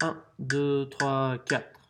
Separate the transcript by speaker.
Speaker 1: 1, 2, 3, 4.